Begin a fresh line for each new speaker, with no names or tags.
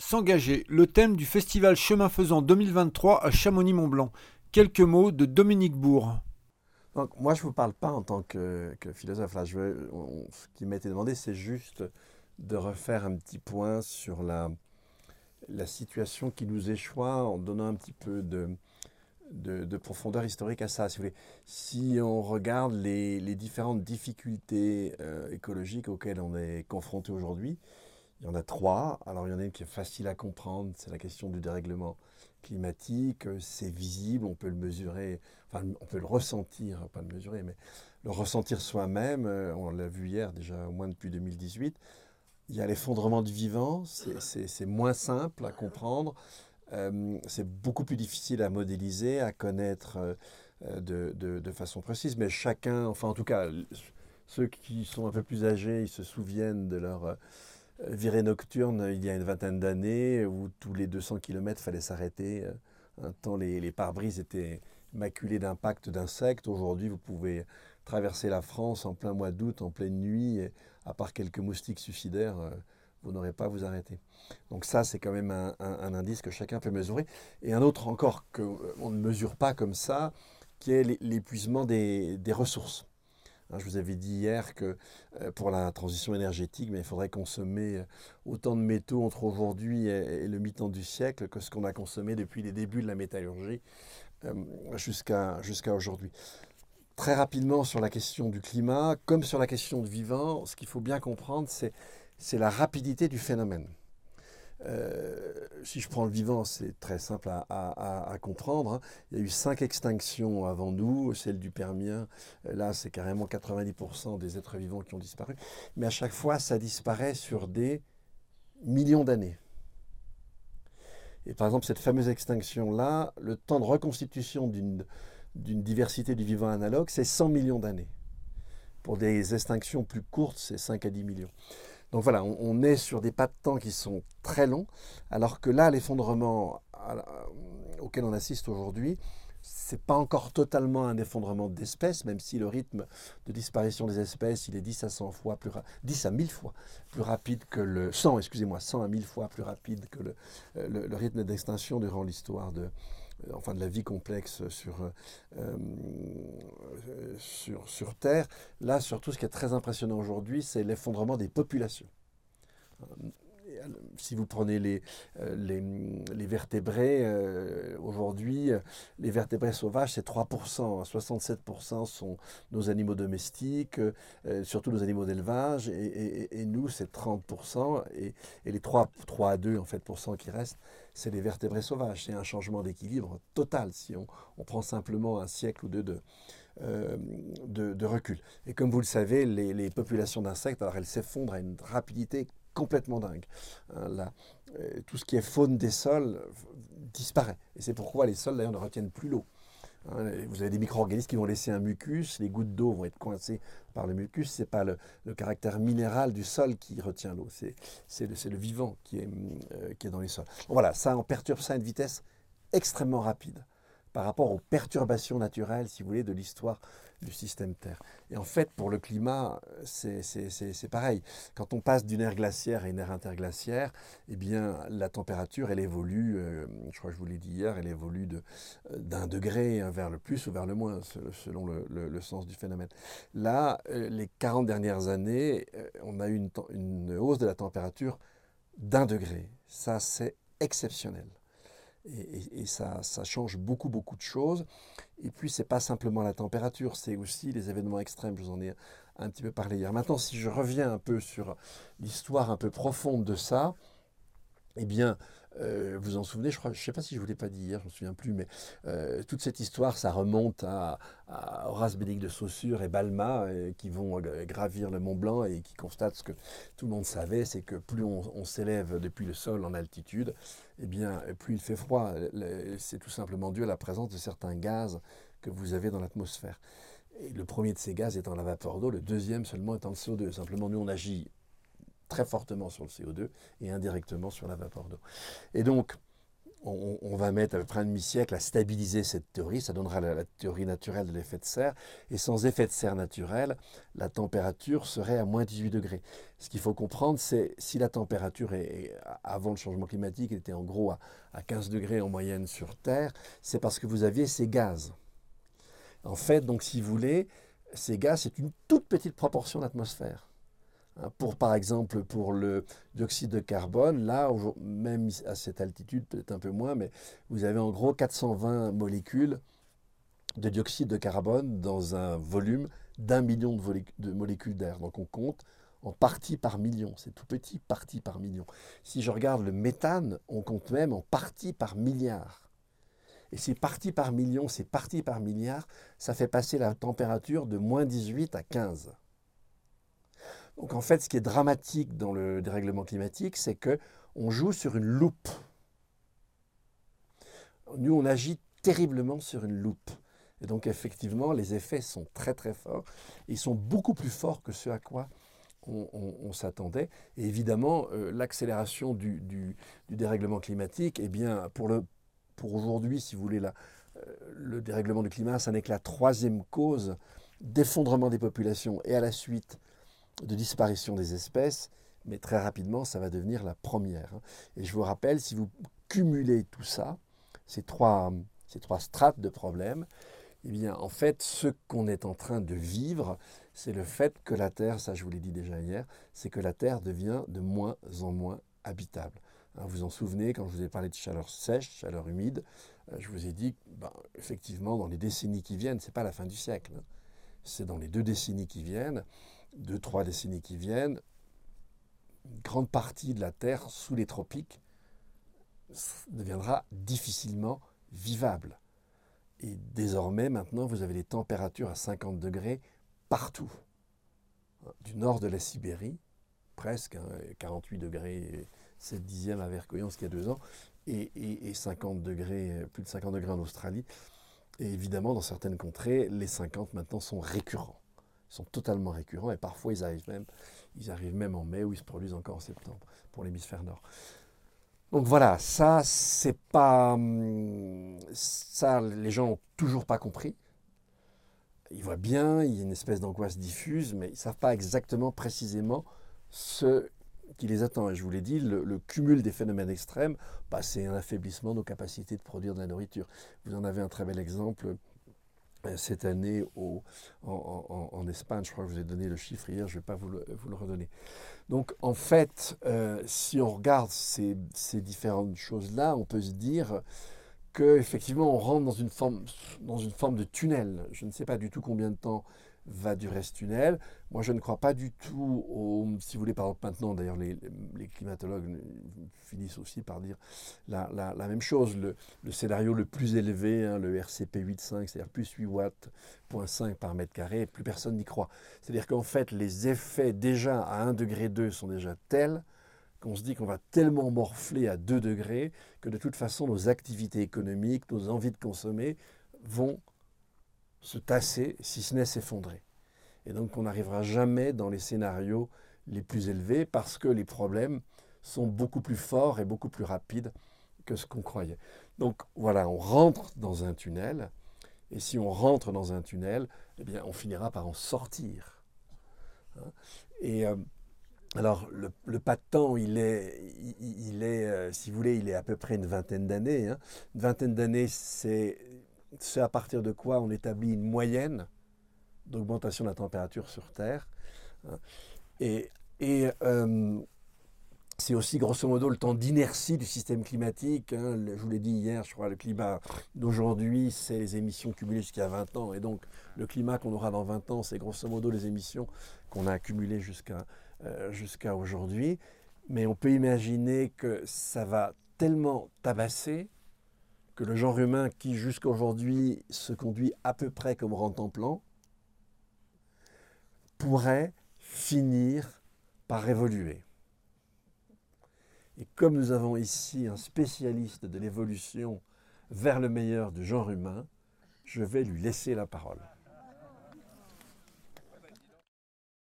S'engager, le thème du festival Chemin Faisant 2023 à Chamonix-Mont-Blanc. Quelques mots de Dominique Bourg.
Moi, je ne vous parle pas en tant que, philosophe. Là, ce qui m'a été demandé, c'est juste de refaire un petit point sur la, situation qui nous échoit en donnant un petit peu de, de, profondeur historique à ça. Si, on regarde les, les différentes difficultés euh, écologiques auxquelles on est confronté aujourd'hui, il y en a trois. Alors il y en a une qui est facile à comprendre, c'est la question du dérèglement climatique. C'est visible, on peut le mesurer, enfin on peut le ressentir, pas le mesurer, mais le ressentir soi-même. Euh, on l'a vu hier déjà au moins depuis 2018. Il y a l'effondrement du vivant, c'est moins simple à comprendre. Euh, c'est beaucoup plus difficile à modéliser, à connaître euh, de, façon précise, mais chacun, enfin en tout cas, ceux qui sont un peu plus âgés, ils se souviennent de leur euh, virée nocturne il y a une vingtaine d'années, où tous les 200 km, fallait s'arrêter. Un temps, les, les pare-brises étaient maculés d'impacts d'insectes. Aujourd'hui, vous pouvez traverser la France en plein mois d'août, en pleine nuit, à part quelques moustiques suicidaires vous n'aurez pas à vous arrêter. Donc ça, c'est quand même un, indice que chacun peut mesurer. Et un autre encore qu'on euh, ne mesure pas comme ça, qui est l'épuisement des, ressources. Hein, je vous avais dit hier que euh, pour la transition énergétique, il faudrait consommer euh, autant de métaux entre aujourd'hui et, le mi-temps du siècle que ce qu'on a consommé depuis les débuts de la métallurgie jusqu'à jusqu'à aujourd'hui. Très rapidement sur la question du climat, comme sur la question du vivant, ce qu'il faut bien comprendre, c'est la rapidité du phénomène. Euh, si je prends le vivant, c'est très simple à, comprendre. Hein. Il y a eu cinq extinctions avant nous, celle du Permien. Euh, là, c'est carrément 90% des êtres vivants qui ont disparu. Mais à chaque fois, ça disparaît sur des millions d'années. Et par exemple, cette fameuse extinction-là, le temps de reconstitution d'une diversité du vivant analogue, c'est 100 millions d'années. Pour des extinctions plus courtes, c'est 5 à 10 millions. Donc voilà, on, est sur des pas de temps qui sont très longs, alors que là, l'effondrement auquel on assiste aujourd'hui, c'est pas encore totalement un effondrement d'espèces, même si le rythme de disparition des espèces, il est 10 à 100 fois plus 10 à 1000 fois plus rapide que le 100, excusez-moi, 100 à 1000 fois plus rapide que le, euh, le rythme d'extinction durant l'histoire de, euh, enfin de la vie complexe sur, euh, euh, Terre. Là, surtout, ce qui est très impressionnant aujourd'hui, c'est l'effondrement des populations si vous prenez les, les, vertébrés, aujourd'hui, les vertébrés sauvages, c'est 3%. 67% sont nos animaux domestiques, surtout nos animaux d'élevage, et, nous, c'est 30%. Et, les 3, 3 à 2, en fait, qui restent, c'est les vertébrés sauvages. C'est un changement d'équilibre total si on, prend simplement un siècle ou deux euh, de, de, recul. Et comme vous le savez, les, populations d'insectes, alors elles s'effondrent à une rapidité complètement dingue. Hein, là, euh, tout ce qui est faune des sols disparaît. Et c'est pourquoi les sols, d'ailleurs, ne retiennent plus l'eau. Hein, vous avez des micro-organismes qui vont laisser un mucus, les gouttes d'eau vont être coincées par le mucus. Ce n'est pas le, caractère minéral du sol qui retient l'eau, c'est le, vivant qui est, euh, qui est dans les sols. voilà, ça en perturbe ça à une vitesse extrêmement rapide par rapport aux perturbations naturelles, si vous voulez, de l'histoire du système Terre. Et en fait, pour le climat, c'est pareil. Quand on passe d'une ère glaciaire à une ère interglaciaire, eh bien, la température, elle évolue, euh, je crois que je vous l'ai dit hier, elle évolue euh, d'un degré hein, vers le plus ou vers le moins, selon le, sens du phénomène. Là, euh, les 40 dernières années, on a eu une hausse de la température d'un degré. Ça, c'est exceptionnel. Et, ça, ça, change beaucoup, beaucoup de choses. Et puis, ce n'est pas simplement la température, c'est aussi les événements extrêmes. Je vous en ai un petit peu parlé hier. Maintenant, si je reviens un peu sur l'histoire un peu profonde de ça, eh bien, euh, vous en souvenez, je ne sais pas si je vous l'ai pas dit hier, je ne me souviens plus, mais euh, toute cette histoire, ça remonte à, Horace Bénédicte de Saussure et Balma euh, qui vont gravir le Mont Blanc et qui constatent ce que tout le monde savait, c'est que plus on, s'élève depuis le sol en altitude, eh bien, plus il fait froid. C'est tout simplement dû à la présence de certains gaz que vous avez dans l'atmosphère. Et le premier de ces gaz étant la vapeur d'eau, le deuxième seulement étant le CO2. Simplement, nous, on agit très fortement sur le CO2 et indirectement sur la vapeur d'eau. Et donc, on, va mettre à peu près un demi-siècle à stabiliser cette théorie. Ça donnera la, théorie naturelle de l'effet de serre. Et sans effet de serre naturel, la température serait à moins 18 degrés. Ce qu'il faut comprendre, c'est si la température est, avant le changement climatique était en gros à, à 15 degrés en moyenne sur Terre, c'est parce que vous aviez ces gaz. En fait, donc si vous voulez, ces gaz, c'est une toute petite proportion d'atmosphère. Hein, par exemple, pour le dioxyde de carbone, là, même à cette altitude, peut-être un peu moins, mais vous avez en gros 420 molécules de dioxyde de carbone dans un volume d'un million de, molécules d'air. Donc on compte en partie par million. C'est tout petit, partie par million. Si je regarde le méthane, on compte même en partie par milliard. Et c'est partie par million, c'est partie par milliard, ça fait passer la température de moins 18 à 15. Donc en fait, ce qui est dramatique dans le dérèglement climatique, c'est que on joue sur une loupe. Nous, on agit terriblement sur une loupe. Et donc effectivement, les effets sont très très forts. Ils sont beaucoup plus forts que ce à quoi on, s'attendait. Et évidemment, euh, l'accélération du, dérèglement climatique, eh bien, pour, aujourd'hui, si vous voulez, euh, le dérèglement du climat, ça n'est que la troisième cause d'effondrement des populations et à la suite de disparition des espèces, mais très rapidement, ça va devenir la première. Hein. Et je vous rappelle, si vous cumulez tout ça, ces trois, ces trois strates de problèmes, eh bien, en fait, ce qu'on est en train de vivre, c'est le fait que la Terre, ça je vous l'ai dit déjà hier, c'est que la Terre devient de moins en moins habitable. Hein, vous en souvenez, quand je vous ai parlé de chaleur sèche, chaleur humide, euh, je vous ai dit, ben, effectivement, dans les décennies qui viennent, ce n'est pas la fin du siècle, hein. C'est dans les deux décennies qui viennent, deux, trois décennies qui viennent, une grande partie de la Terre sous les tropiques deviendra difficilement vivable. Et désormais, maintenant, vous avez des températures à 50 degrés partout. Du nord de la Sibérie, presque, 48 hein, degrés, 7 dixièmes à Vercoyance qu'il y a deux ans, et, et, 50 degrés, plus de 50 degrés en Australie. Et évidemment, dans certaines contrées, les 50 maintenant sont récurrents sont totalement récurrents et parfois ils arrivent même, ils arrivent même en mai ou ils se produisent encore en septembre pour l'hémisphère nord. Donc voilà, ça c'est pas hum, ça les gens n'ont toujours pas compris. Ils voient bien, il y a une espèce d'angoisse diffuse, mais ils ne savent pas exactement précisément ce qui les attend. Et je vous l'ai dit, le, cumul des phénomènes extrêmes, bah, c'est un affaiblissement de nos capacités de produire de la nourriture. Vous en avez un très bel exemple euh, cette année en, Espagne. Je crois que je vous ai donné le chiffre hier, je ne vais pas vous le, redonner. Donc en fait, euh, si on regarde ces différentes choses-là, on peut se dire qu'effectivement on rentre dans une, forme, dans une forme de tunnel. Je ne sais pas du tout combien de temps va durer ce tunnel. Moi, je ne crois pas du tout au, si vous voulez, par exemple, maintenant, d'ailleurs, les, climatologues finissent aussi par dire la, même chose. Le, scénario le plus élevé, hein, le RCP 8.5, c'est-à-dire plus 8 watts, 5 par mètre carré, plus personne n'y croit. C'est-à-dire qu'en fait, les effets déjà à 1 degré 2 sont déjà tels qu'on se dit qu'on va tellement morfler à 2 degrés que de toute façon, nos activités économiques, nos envies de consommer vont se tasser, si ce n'est s'effondrer. Et donc on n'arrivera jamais dans les scénarios les plus élevés parce que les problèmes sont beaucoup plus forts et beaucoup plus rapides que ce qu'on croyait. Donc voilà, on rentre dans un tunnel, et si on rentre dans un tunnel, eh bien on finira par en sortir. Hein. et euh, alors le, pas de temps, il est, il, est euh, si vous voulez, il est à peu près une vingtaine d'années. Hein. Une vingtaine d'années, c'est c'est à partir de quoi on établit une moyenne d'augmentation de la température sur Terre. Hein. Et, euh, c'est aussi grosso modo le temps d'inertie du système climatique. Hein. je vous l'ai dit hier, je crois, le climat d'aujourd'hui, c'est les émissions cumulées jusqu'à 20 ans. Et donc, le climat qu'on aura dans 20 ans, c'est grosso modo les émissions qu'on a accumulées jusqu'à jusqu'à aujourd'hui. Mais on peut imaginer que ça va tellement tabasser que le genre humain qui jusqu'à aujourd'hui se conduit à peu près comme plan pourrait finir par évoluer. Et comme nous avons ici un spécialiste de l'évolution vers le meilleur du genre humain, je vais lui laisser la parole.